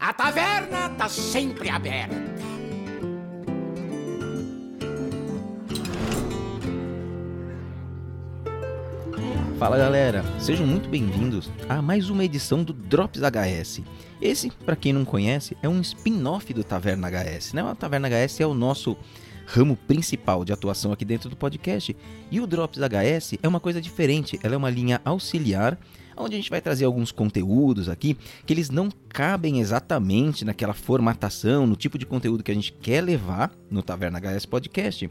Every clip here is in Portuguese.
A taverna tá sempre aberta. Fala galera, sejam muito bem-vindos a mais uma edição do Drops HS. Esse, para quem não conhece, é um spin-off do Taverna HS. Né? A Taverna HS é o nosso ramo principal de atuação aqui dentro do podcast. E o Drops HS é uma coisa diferente, ela é uma linha auxiliar onde a gente vai trazer alguns conteúdos aqui que eles não cabem exatamente naquela formatação, no tipo de conteúdo que a gente quer levar no Taverna HS Podcast.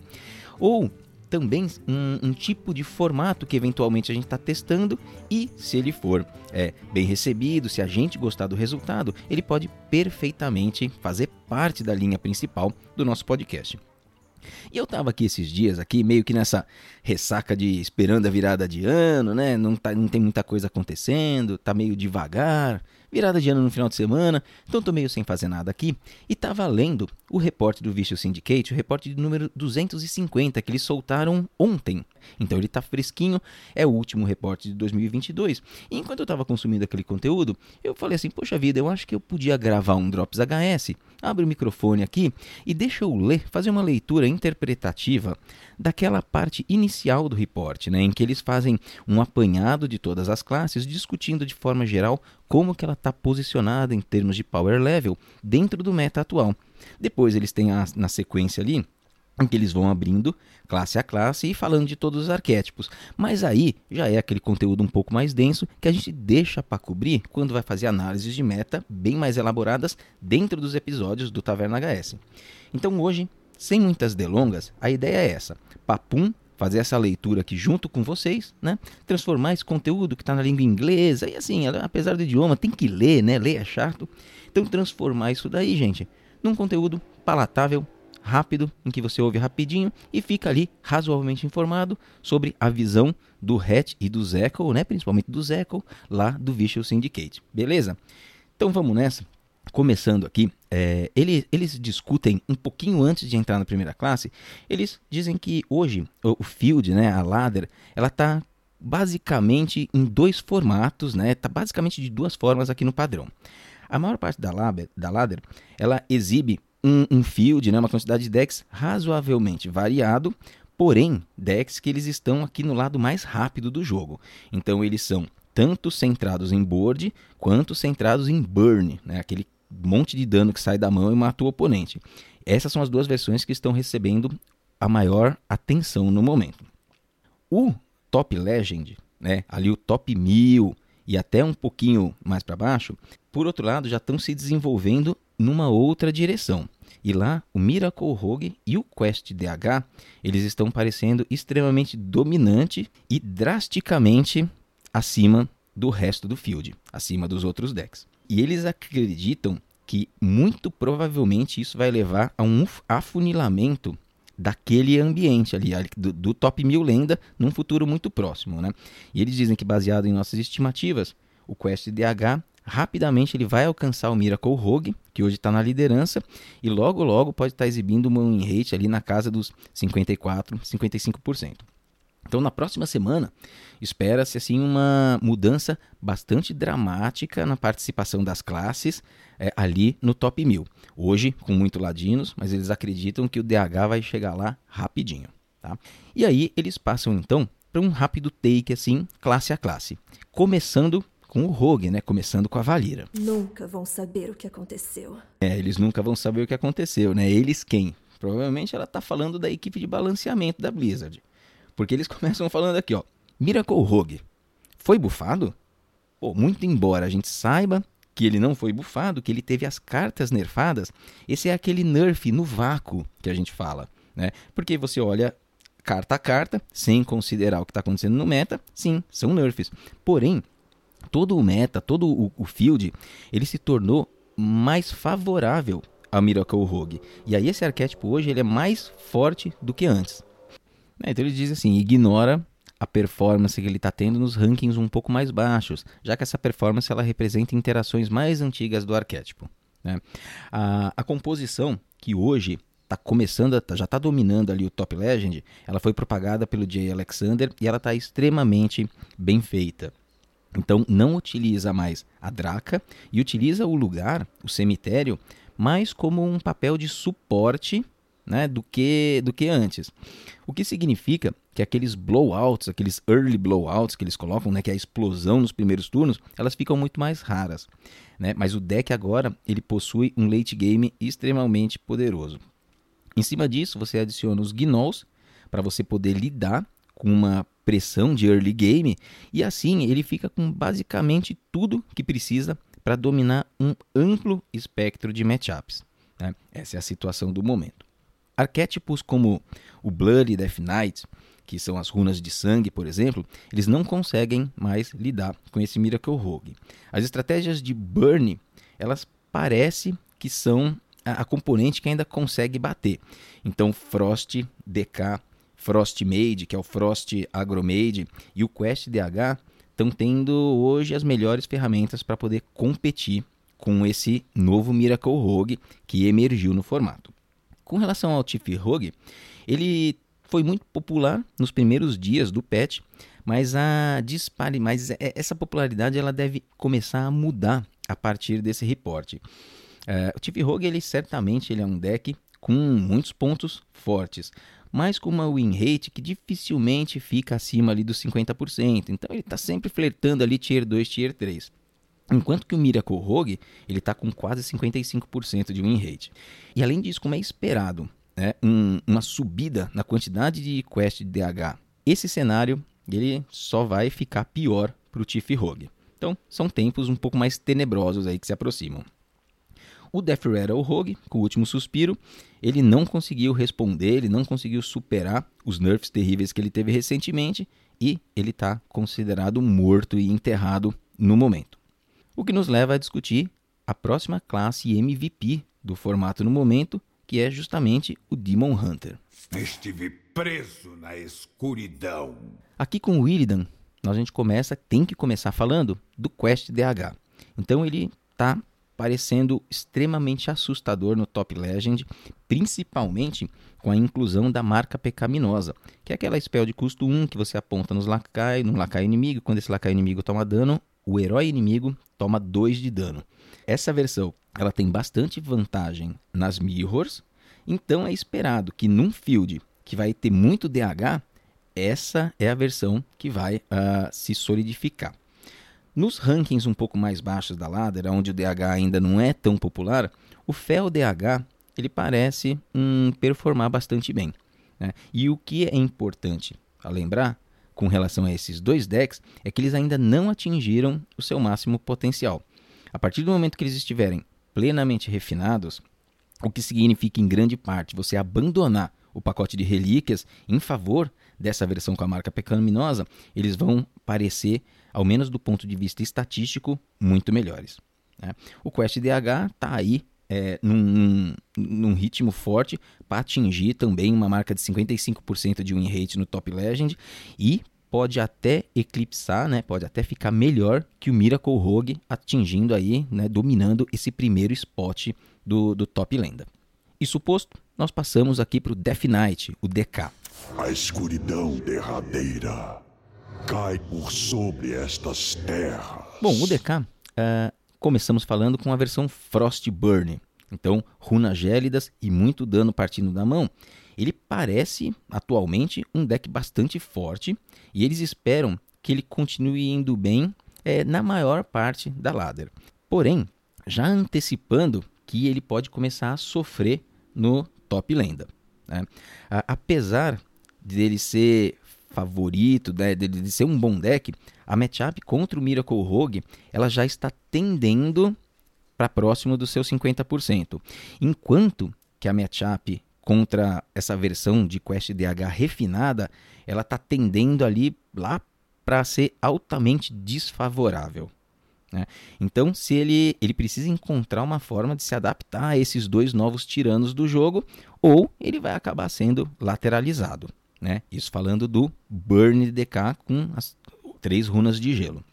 Ou também um, um, tipo de formato que eventualmente a gente está testando e se ele for é, bem recebido, se a gente gostar do resultado, ele pode perfeitamente fazer parte da linha principal do nosso podcast. E eu tava aqui esses dias, aqui, meio que nessa ressaca de esperando a virada de ano, né? Não, tá, não tem muita coisa acontecendo, tá meio devagar, virada de ano no final de semana, então tô meio sem fazer nada aqui. E tava lendo o reporte do Vicious Syndicate, o reporte de número 250 que eles soltaram ontem. Então ele tá fresquinho, é o último reporte de 2022. E enquanto eu tava consumindo aquele conteúdo, eu falei assim: "Poxa vida, eu acho que eu podia gravar um Drops HS. Abre o microfone aqui e deixa eu ler, fazer uma leitura interpretativa daquela parte inicial do reporte, né, em que eles fazem um apanhado de todas as classes, discutindo de forma geral como que ela está posicionada em termos de power level dentro do meta atual. Depois eles têm a, na sequência ali em que eles vão abrindo classe a classe e falando de todos os arquétipos. Mas aí já é aquele conteúdo um pouco mais denso que a gente deixa para cobrir quando vai fazer análises de meta bem mais elaboradas dentro dos episódios do Taverna HS. Então hoje, sem muitas delongas, a ideia é essa: papum fazer essa leitura aqui junto com vocês, né? Transformar esse conteúdo que está na língua inglesa e assim, apesar do idioma, tem que ler, né? Ler é chato. Então transformar isso daí, gente, num conteúdo palatável, rápido, em que você ouve rapidinho e fica ali razoavelmente informado sobre a visão do Hatch e do Zeco, né? Principalmente do Zeco, lá do Visual Syndicate. Beleza? Então vamos nessa. Começando aqui, é, eles, eles discutem um pouquinho antes de entrar na primeira classe. Eles dizem que hoje o, o Field, né, a ladder, ela está basicamente em dois formatos, né? Tá basicamente de duas formas aqui no padrão. A maior parte da ladder, da ladder ela exibe um, um field, né, uma quantidade de decks razoavelmente variado, porém decks que eles estão aqui no lado mais rápido do jogo. Então eles são tanto centrados em board quanto centrados em burn, né, aquele monte de dano que sai da mão e mata o oponente. Essas são as duas versões que estão recebendo a maior atenção no momento. O Top Legend, né, ali o Top 1000 e até um pouquinho mais para baixo, por outro lado, já estão se desenvolvendo numa outra direção. E lá, o Miracle Rogue e o Quest DH, eles estão parecendo extremamente dominante e drasticamente acima do resto do field, acima dos outros decks. E eles acreditam que muito provavelmente isso vai levar a um afunilamento daquele ambiente ali, do, do top 1000 lenda, num futuro muito próximo. Né? E eles dizem que, baseado em nossas estimativas, o Quest DH rapidamente ele vai alcançar o Miracle Rogue, que hoje está na liderança, e logo logo pode estar tá exibindo uma win rate ali na casa dos 54, 55%. Então, na próxima semana, espera-se assim uma mudança bastante dramática na participação das classes é, ali no top 1000. Hoje, com muito ladinos, mas eles acreditam que o DH vai chegar lá rapidinho. Tá? E aí, eles passam então para um rápido take assim, classe a classe. Começando com o Rogue, né? Começando com a Valira. Nunca vão saber o que aconteceu. É, eles nunca vão saber o que aconteceu, né? Eles quem? Provavelmente ela tá falando da equipe de balanceamento da Blizzard. Porque eles começam falando aqui, ó. Miracle Rogue foi bufado? Pô, muito embora a gente saiba que ele não foi bufado, que ele teve as cartas nerfadas, esse é aquele nerf no vácuo que a gente fala, né? Porque você olha carta a carta, sem considerar o que está acontecendo no meta, sim, são nerfs. Porém, todo o meta, todo o, o field, ele se tornou mais favorável a Miracle Rogue. E aí esse arquétipo hoje ele é mais forte do que antes. É, então ele diz assim, ignora a performance que ele está tendo nos rankings um pouco mais baixos, já que essa performance ela representa interações mais antigas do arquétipo. Né? A, a composição que hoje está começando, já está dominando ali o Top Legend, ela foi propagada pelo Jay Alexander e ela está extremamente bem feita. Então não utiliza mais a Draca e utiliza o lugar, o cemitério, mais como um papel de suporte né, do, que, do que antes. O que significa que aqueles blowouts, aqueles early blowouts que eles colocam, né, que é a explosão nos primeiros turnos, elas ficam muito mais raras. Né? Mas o deck agora ele possui um late game extremamente poderoso. Em cima disso, você adiciona os gnolls para você poder lidar com uma pressão de early game e assim ele fica com basicamente tudo que precisa para dominar um amplo espectro de matchups. Né? Essa é a situação do momento. Arquétipos como o Blood Death Knight, que são as runas de sangue, por exemplo, eles não conseguem mais lidar com esse Miracle Rogue. As estratégias de Burn, elas parecem que são a, a componente que ainda consegue bater. Então, Frost DK, Frost Made, que é o Frost Agromade, e o Quest DH estão tendo hoje as melhores ferramentas para poder competir com esse novo Miracle Rogue que emergiu no formato. Com relação ao Tiff Rogue, ele foi muito popular nos primeiros dias do patch, mas a dispare, mas é, essa popularidade ela deve começar a mudar a partir desse reporte. Uh, o Tiff Rogue ele certamente ele é um deck com muitos pontos fortes, mas com uma win rate que dificilmente fica acima ali dos 50%. Então ele está sempre flertando ali tier 2, tier 3. Enquanto que o Miracle Rogue ele está com quase 55% de win rate. E além disso, como é esperado, né, um, uma subida na quantidade de quest de DH, esse cenário ele só vai ficar pior para o Tiff Rogue. Então, são tempos um pouco mais tenebrosos aí que se aproximam. O Death Rattle Rogue, com o último suspiro, ele não conseguiu responder, ele não conseguiu superar os nerfs terríveis que ele teve recentemente e ele está considerado morto e enterrado no momento. O que nos leva a discutir a próxima classe MVP do formato no momento, que é justamente o Demon Hunter. Estive preso na escuridão. Aqui com o Illidan, a gente começa, tem que começar falando do Quest DH. Então ele está parecendo extremamente assustador no Top Legend, principalmente com a inclusão da marca pecaminosa, que é aquela spell de custo 1 que você aponta nos lacai, no lacai inimigo, quando esse lacai inimigo toma dano, o herói inimigo toma 2 de dano. Essa versão ela tem bastante vantagem nas mirrors, então é esperado que num field que vai ter muito DH, essa é a versão que vai uh, se solidificar. Nos rankings um pouco mais baixos da ladder, onde o DH ainda não é tão popular, o Fel DH ele parece um, performar bastante bem. Né? E o que é importante a lembrar com relação a esses dois decks é que eles ainda não atingiram o seu máximo potencial. A partir do momento que eles estiverem plenamente refinados, o que significa em grande parte você abandonar o pacote de relíquias em favor dessa versão com a marca pecaminosa, eles vão parecer, ao menos do ponto de vista estatístico, muito melhores. Né? O Quest DH está aí é, num, num, ritmo forte para atingir também uma marca de 55% de win rate no Top Legend e pode até eclipsar, né, pode até ficar melhor que o Miracle Rogue, atingindo aí, né, dominando esse primeiro spot do, do Top Lenda. Isso posto, nós passamos aqui para o Death Knight, o DK. A escuridão derradeira cai por sobre estas terras. Bom, o DK uh, é, começamos falando com a versão Frostburn. Então, runas gélidas e muito dano partindo da mão. Ele parece, atualmente, um deck bastante forte e eles esperam que ele continue indo bem é, na maior parte da ladder. Porém, já antecipando que ele pode começar a sofrer no top lenda. Né? apesar dele ser favorito, né, de ser um bom deck, a matchup contra o Miracle Rogue ela já está tendendo para próximo do seu 50%. Enquanto que a matchup contra essa versão de Quest DH refinada, ela está tendendo ali lá para ser altamente desfavorável. Né? Então, se ele, ele precisa encontrar uma forma de se adaptar a esses dois novos tiranos do jogo, ou ele vai acabar sendo lateralizado. Né? Isso falando do Burn DK com as três runas de gelo.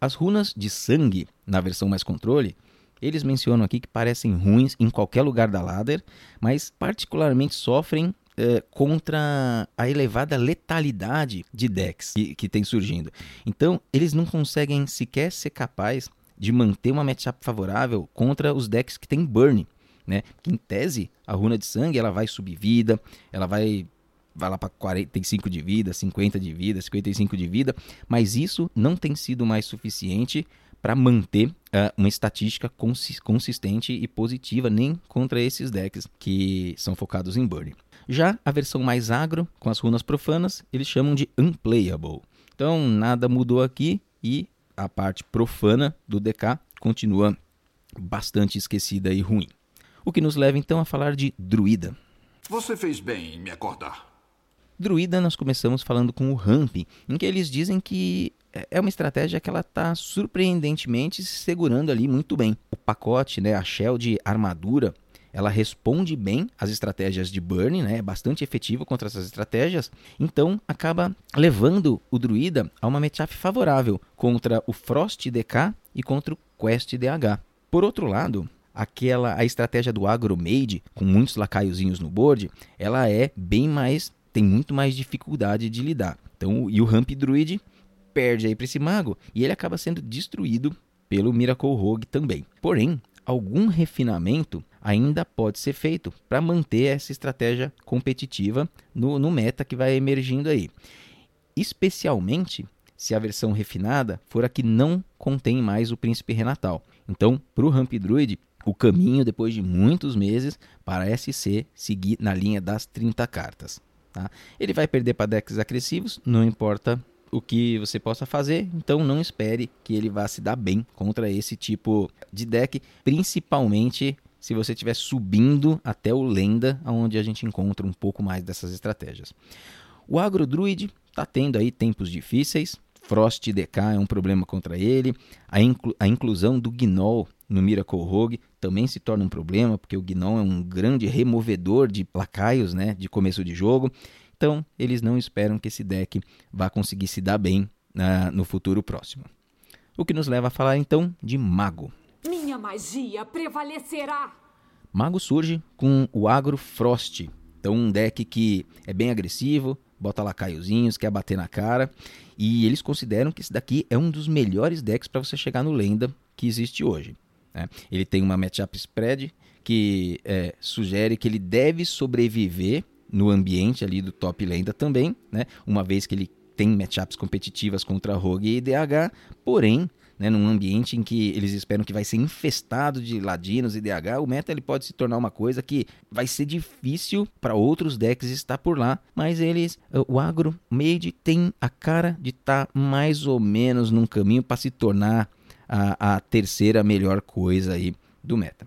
As runas de sangue, na versão mais controle, eles mencionam aqui que parecem ruins em qualquer lugar da ladder, mas particularmente sofrem é, contra a elevada letalidade de decks que, que tem surgindo. Então, eles não conseguem sequer ser capazes de manter uma matchup favorável contra os decks que tem burn. Né? Que em tese, a runa de sangue ela vai subir vida, ela vai vai lá para 45 de vida, 50 de vida, 55 de vida, mas isso não tem sido mais suficiente para manter uh, uma estatística consistente e positiva nem contra esses decks que são focados em burn. Já a versão mais agro, com as runas profanas, eles chamam de unplayable. Então nada mudou aqui e a parte profana do DK continua bastante esquecida e ruim. O que nos leva então a falar de druida. Você fez bem em me acordar. Druida, nós começamos falando com o Ramp, em que eles dizem que é uma estratégia que ela está surpreendentemente se segurando ali muito bem. O pacote, né, a shell de armadura, ela responde bem às estratégias de burn, né, é bastante efetiva contra essas estratégias, então acaba levando o druida a uma matchup favorável contra o Frost DK e contra o Quest DH. Por outro lado, aquela a estratégia do agro mage com muitos lacaiozinhos no board, ela é bem mais tem muito mais dificuldade de lidar. Então, e o Ramp Druid perde aí para esse mago e ele acaba sendo destruído pelo Miracle Rogue também. Porém, algum refinamento ainda pode ser feito para manter essa estratégia competitiva no, no meta que vai emergindo aí. Especialmente se a versão refinada for a que não contém mais o Príncipe Renatal. Então, para o Ramp Druid, o caminho, depois de muitos meses, parece ser seguir na linha das 30 cartas. Tá? Ele vai perder para decks agressivos, não importa o que você possa fazer, então não espere que ele vá se dar bem contra esse tipo de deck, principalmente se você estiver subindo até o Lenda, onde a gente encontra um pouco mais dessas estratégias. O Agro Druid está tendo aí tempos difíceis, Frost DK é um problema contra ele, a, inclu a inclusão do Gnoll no Miracle Rogue também se torna um problema, porque o Gnon é um grande removedor de lacaios né, de começo de jogo. Então, eles não esperam que esse deck vá conseguir se dar bem uh, no futuro próximo. O que nos leva a falar então de Mago. Minha magia prevalecerá! Mago surge com o Agro Frost. Então, um deck que é bem agressivo, bota lacaiozinhos, quer bater na cara. E eles consideram que esse daqui é um dos melhores decks para você chegar no Lenda que existe hoje. Né? Ele tem uma matchup spread que é, sugere que ele deve sobreviver no ambiente ali do top lenda também, né? uma vez que ele tem matchups competitivas contra Rogue e DH, porém, né, num ambiente em que eles esperam que vai ser infestado de ladinos e DH, o meta ele pode se tornar uma coisa que vai ser difícil para outros decks estar por lá, mas eles, o agro made tem a cara de estar tá mais ou menos num caminho para se tornar a, a terceira melhor coisa aí do meta.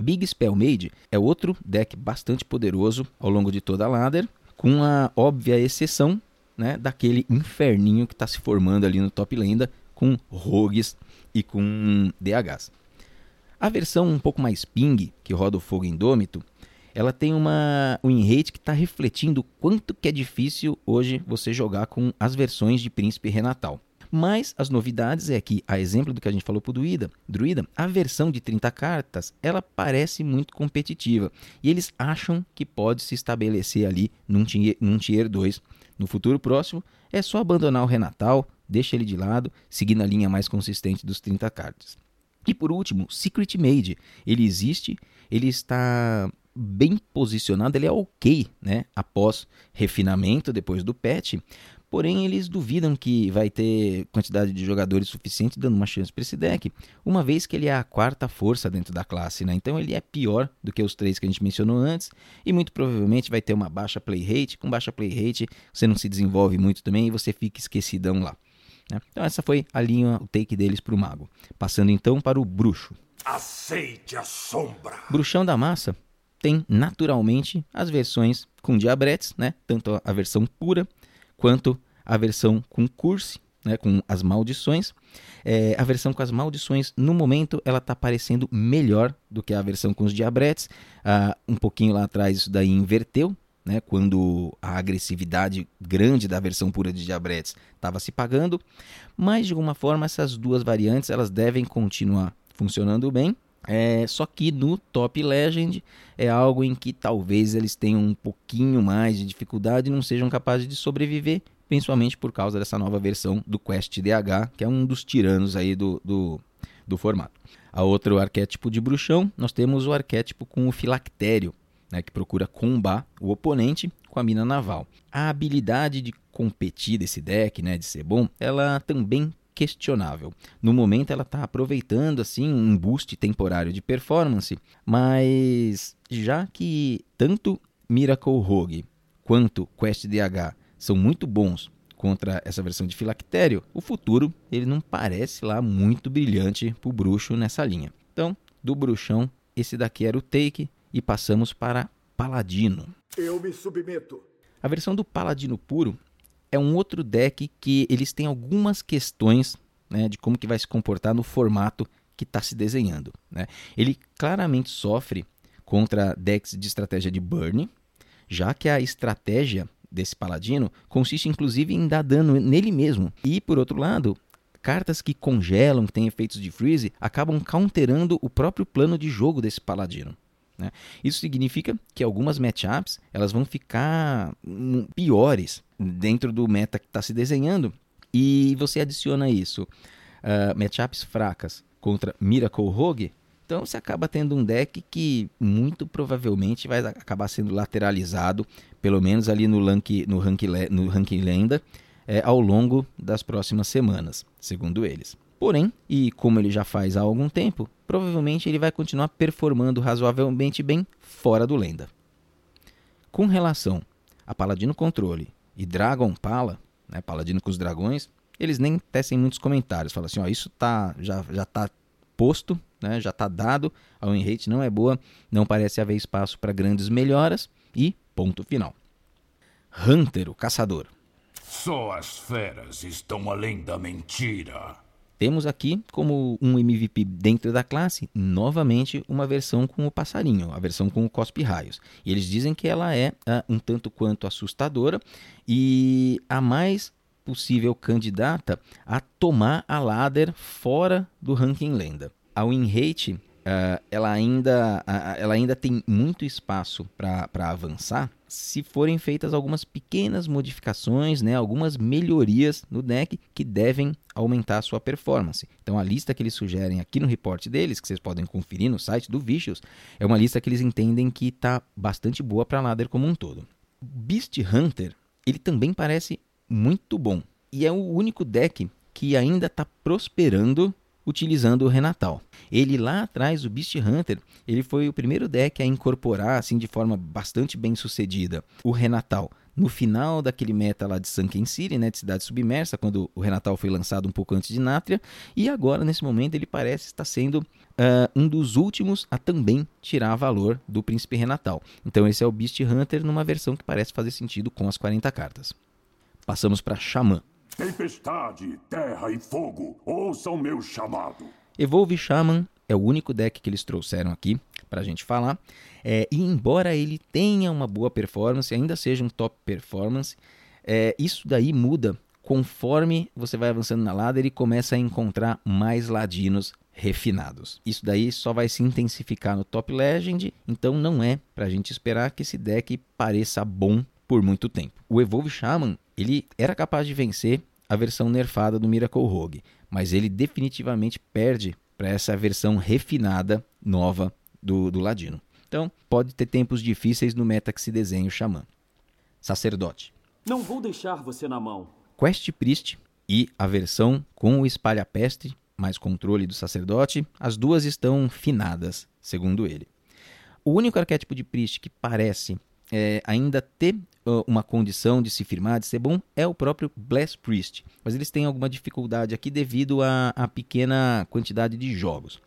Big Spell Made é outro deck bastante poderoso ao longo de toda a ladder, com a óbvia exceção né, daquele inferninho que está se formando ali no top lenda com rogues e com DHs. A versão um pouco mais ping, que roda o fogo indômito, ela tem uma um rate que está refletindo quanto que é difícil hoje você jogar com as versões de Príncipe Renatal. Mas as novidades é que, a exemplo do que a gente falou para o Druida, Druida, a versão de 30 cartas, ela parece muito competitiva. E eles acham que pode se estabelecer ali num tier, num tier 2. No futuro próximo, é só abandonar o Renatal, deixa ele de lado, seguir na linha mais consistente dos 30 cartas. E por último, Secret Made. Ele existe, ele está bem posicionado, ele é ok, né? Após refinamento, depois do patch, Porém, eles duvidam que vai ter quantidade de jogadores suficiente dando uma chance para esse deck, uma vez que ele é a quarta força dentro da classe, né? Então ele é pior do que os três que a gente mencionou antes e muito provavelmente vai ter uma baixa play rate. Com baixa play rate, você não se desenvolve muito também e você fica esquecidão lá. Né? Então essa foi a linha, o take deles para o mago. Passando então para o bruxo. Aceite a sombra. Bruxão da massa tem naturalmente as versões com diabretes, né? Tanto a versão pura quanto a versão com curse, né, com as maldições. É, a versão com as maldições, no momento, ela está parecendo melhor do que a versão com os diabretes. Ah, um pouquinho lá atrás, isso daí inverteu, né, quando a agressividade grande da versão pura de diabretes estava se pagando. Mas, de alguma forma, essas duas variantes elas devem continuar funcionando bem. É, só que no Top Legend é algo em que talvez eles tenham um pouquinho mais de dificuldade e não sejam capazes de sobreviver, principalmente por causa dessa nova versão do Quest DH, que é um dos tiranos aí do, do, do formato. A outro arquétipo de bruxão, nós temos o arquétipo com o filactério, né, que procura combar o oponente com a mina naval. A habilidade de competir desse deck, né, de ser bom, ela também questionável. No momento ela está aproveitando assim um boost temporário de performance, mas já que tanto Miracle Rogue quanto Quest DH são muito bons contra essa versão de Filactério, o futuro ele não parece lá muito brilhante para o bruxo nessa linha. Então, do bruxão, esse daqui era o take e passamos para Paladino. Eu me submeto. A versão do Paladino puro é um outro deck que eles têm algumas questões né, de como que vai se comportar no formato que está se desenhando. Né? Ele claramente sofre contra decks de estratégia de burn, já que a estratégia desse paladino consiste inclusive em dar dano nele mesmo. E por outro lado, cartas que congelam, que têm efeitos de freeze, acabam counterando o próprio plano de jogo desse paladino. Né? Isso significa que algumas matchups elas vão ficar hum, piores dentro do meta que está se desenhando e você adiciona isso uh, matchups fracas contra Miracle Rogue, então você acaba tendo um deck que muito provavelmente vai acabar sendo lateralizado, pelo menos ali no, rank, no, rank, no ranking lenda, é, ao longo das próximas semanas, segundo eles. Porém, e como ele já faz há algum tempo, provavelmente ele vai continuar performando razoavelmente bem fora do lenda. Com relação a Paladino Controle e Dragon Pala, né, Paladino com os dragões, eles nem tecem muitos comentários. Falam assim, ó, isso tá, já, já tá posto, né, já está dado, a win rate não é boa, não parece haver espaço para grandes melhoras e ponto final. Hunter, o caçador. Só as feras estão além da mentira. Temos aqui como um MVP dentro da classe, novamente uma versão com o passarinho, a versão com o cospe raios. E eles dizem que ela é uh, um tanto quanto assustadora e a mais possível candidata a tomar a ladder fora do ranking lenda. A win rate uh, ela, ainda, uh, ela ainda tem muito espaço para avançar se forem feitas algumas pequenas modificações, né, algumas melhorias no deck que devem aumentar a sua performance. Então a lista que eles sugerem aqui no report deles, que vocês podem conferir no site do Vicious, é uma lista que eles entendem que está bastante boa para ladder como um todo. Beast Hunter, ele também parece muito bom. E é o único deck que ainda está prosperando utilizando o Renatal. Ele lá atrás, o Beast Hunter, ele foi o primeiro deck a incorporar assim de forma bastante bem sucedida o Renatal. No final daquele meta lá de Sunken City, né, de Cidade Submersa, quando o Renatal foi lançado um pouco antes de Nátria, e agora, nesse momento, ele parece estar sendo uh, um dos últimos a também tirar valor do Príncipe Renatal. Então esse é o Beast Hunter numa versão que parece fazer sentido com as 40 cartas. Passamos para Xamã. Tempestade, terra e fogo, ouçam meu chamado. Evolve Shaman é o único deck que eles trouxeram aqui para a gente falar. É, e embora ele tenha uma boa performance, ainda seja um top performance, é, isso daí muda conforme você vai avançando na ladder e começa a encontrar mais ladinos refinados. Isso daí só vai se intensificar no Top Legend, então não é para a gente esperar que esse deck pareça bom por muito tempo. O Evolve Shaman, ele era capaz de vencer a versão nerfada do Miracle Rogue, mas ele definitivamente perde para essa versão refinada nova do, do Ladino. Então, pode ter tempos difíceis no meta que se desenha o Xamã. Sacerdote. Não vou deixar você na mão. Quest Priest e a versão com o Espalha-Peste, mais controle do sacerdote, as duas estão finadas, segundo ele. O único arquétipo de Priest que parece é, ainda ter uma condição de se firmar, de ser bom, é o próprio Bless Priest. Mas eles têm alguma dificuldade aqui devido à pequena quantidade de jogos.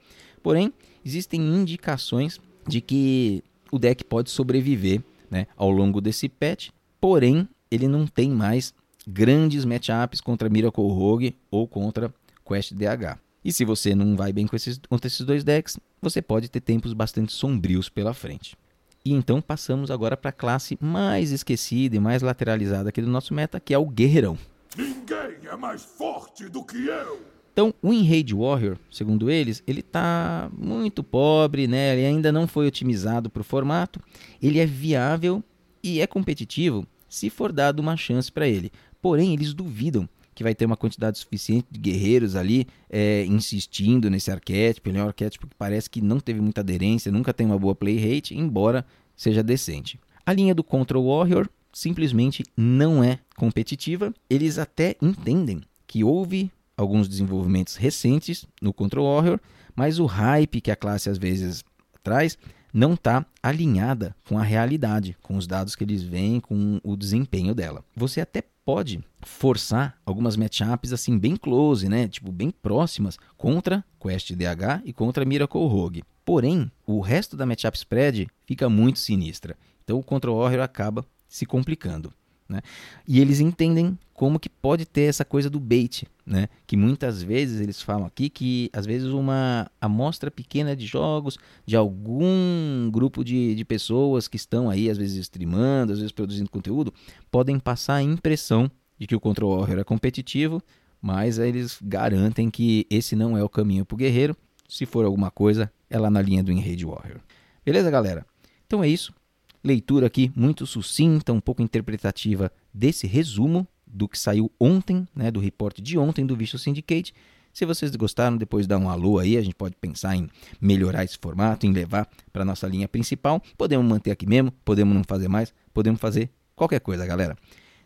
Porém, existem indicações de que o deck pode sobreviver né, ao longo desse patch, porém ele não tem mais grandes matchups contra Miracle Rogue ou contra Quest DH. E se você não vai bem com esses, contra esses dois decks, você pode ter tempos bastante sombrios pela frente. E então passamos agora para a classe mais esquecida e mais lateralizada aqui do nosso meta, que é o Guerreirão. Ninguém é mais forte do que eu! Então, o Enrage Warrior, segundo eles, ele está muito pobre, né? Ele ainda não foi otimizado para o formato. Ele é viável e é competitivo se for dado uma chance para ele. Porém, eles duvidam que vai ter uma quantidade suficiente de guerreiros ali é, insistindo nesse arquétipo. Ele é um arquétipo que parece que não teve muita aderência, nunca tem uma boa play rate, embora seja decente. A linha do Control Warrior simplesmente não é competitiva. Eles até entendem que houve alguns desenvolvimentos recentes no Control Warrior, mas o hype que a classe às vezes traz não está alinhada com a realidade, com os dados que eles veem, com o desempenho dela. Você até pode forçar algumas matchups assim bem close, né, tipo bem próximas contra Quest DH e contra Miracle Rogue. Porém, o resto da matchup spread fica muito sinistra. Então o Control Warrior acaba se complicando. Né? E eles entendem como que pode ter essa coisa do bait, né? que muitas vezes eles falam aqui que às vezes uma amostra pequena de jogos de algum grupo de, de pessoas que estão aí às vezes streamando, às vezes produzindo conteúdo, podem passar a impressão de que o Control Warrior é competitivo, mas eles garantem que esse não é o caminho para o guerreiro. Se for alguma coisa, é lá na linha do Enrage Warrior. Beleza, galera? Então é isso leitura aqui muito sucinta, um pouco interpretativa desse resumo do que saiu ontem, né, do reporte de ontem do Visual Syndicate. Se vocês gostaram, depois dá um alô aí, a gente pode pensar em melhorar esse formato, em levar para nossa linha principal. Podemos manter aqui mesmo, podemos não fazer mais, podemos fazer qualquer coisa, galera.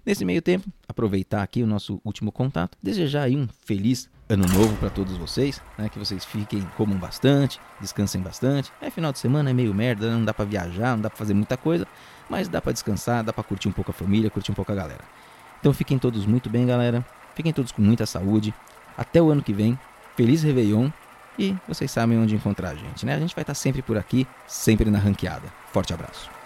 Nesse meio tempo, aproveitar aqui o nosso último contato, desejar aí um feliz ano novo para todos vocês, né? Que vocês fiquem, comam bastante, descansem bastante. É final de semana, é meio merda, não dá para viajar, não dá para fazer muita coisa, mas dá para descansar, dá para curtir um pouco a família, curtir um pouco a galera. Então fiquem todos muito bem, galera. Fiquem todos com muita saúde. Até o ano que vem. Feliz Réveillon. E vocês sabem onde encontrar a gente, né? A gente vai estar sempre por aqui, sempre na ranqueada. Forte abraço.